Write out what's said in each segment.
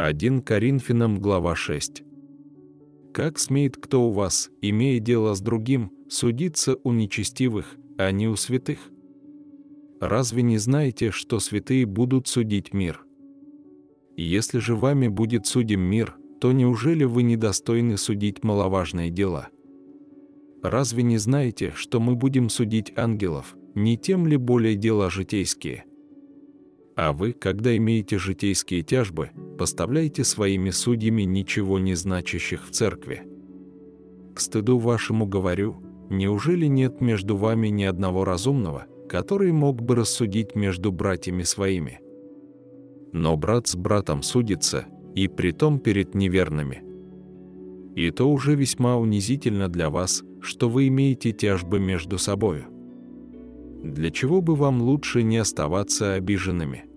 1 Коринфянам, глава 6. Как смеет кто у вас, имея дело с другим, судиться у нечестивых, а не у святых? Разве не знаете, что святые будут судить мир? Если же вами будет судим мир, то неужели вы недостойны судить маловажные дела? Разве не знаете, что мы будем судить ангелов, не тем ли более дела житейские? А вы, когда имеете житейские тяжбы, поставляете своими судьями ничего не значащих в церкви. К стыду вашему говорю, неужели нет между вами ни одного разумного, который мог бы рассудить между братьями своими? Но брат с братом судится, и притом перед неверными. И то уже весьма унизительно для вас, что вы имеете тяжбы между собою. Для чего бы вам лучше не оставаться обиженными?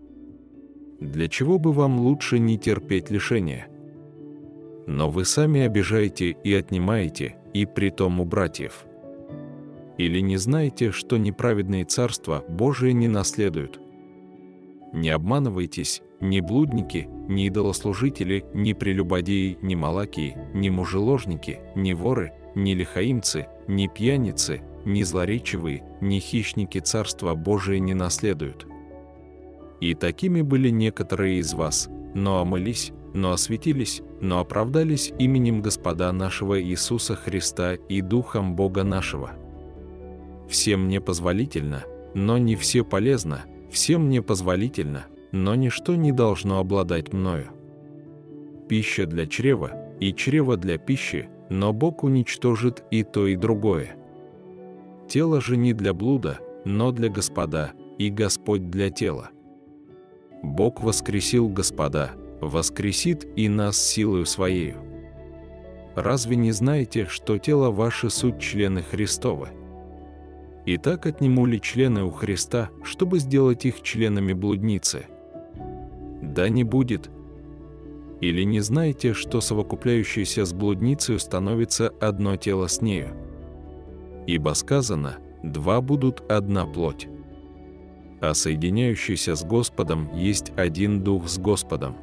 Для чего бы вам лучше не терпеть лишения? Но вы сами обижаете и отнимаете, и притом у братьев. Или не знаете, что неправедные царства Божие не наследуют? Не обманывайтесь, ни блудники, ни идолослужители, ни прелюбодеи, ни малакии, ни мужеложники, ни воры, ни лихаимцы, ни пьяницы, ни злоречивые, ни хищники Царства Божие не наследуют. И такими были некоторые из вас, но омылись, но осветились, но оправдались именем Господа нашего Иисуса Христа и Духом Бога нашего. Всем мне позволительно, но не все полезно, всем мне позволительно, но ничто не должно обладать мною. Пища для чрева и чрево для пищи, но Бог уничтожит и то, и другое. Тело же не для блуда, но для Господа, и Господь для тела. Бог воскресил Господа, воскресит и нас силою Своею. Разве не знаете, что тело ваше суть члены Христовы? Итак, отниму ли члены у Христа, чтобы сделать их членами блудницы? Да не будет. Или не знаете, что совокупляющееся с блудницей становится одно тело с нею? Ибо сказано, два будут одна плоть. А соединяющийся с Господом есть один дух с Господом.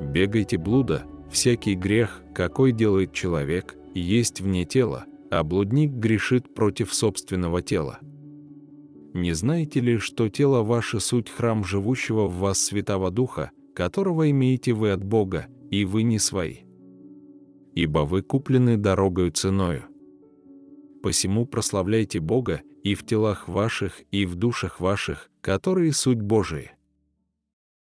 Бегайте блуда, всякий грех, какой делает человек, есть вне тела, а блудник грешит против собственного тела. Не знаете ли, что тело ваше суть храм живущего в вас Святого Духа, которого имеете вы от Бога, и вы не свои? Ибо вы куплены дорогою ценою. Посему прославляйте Бога и в телах ваших, и в душах ваших, которые суть Божии.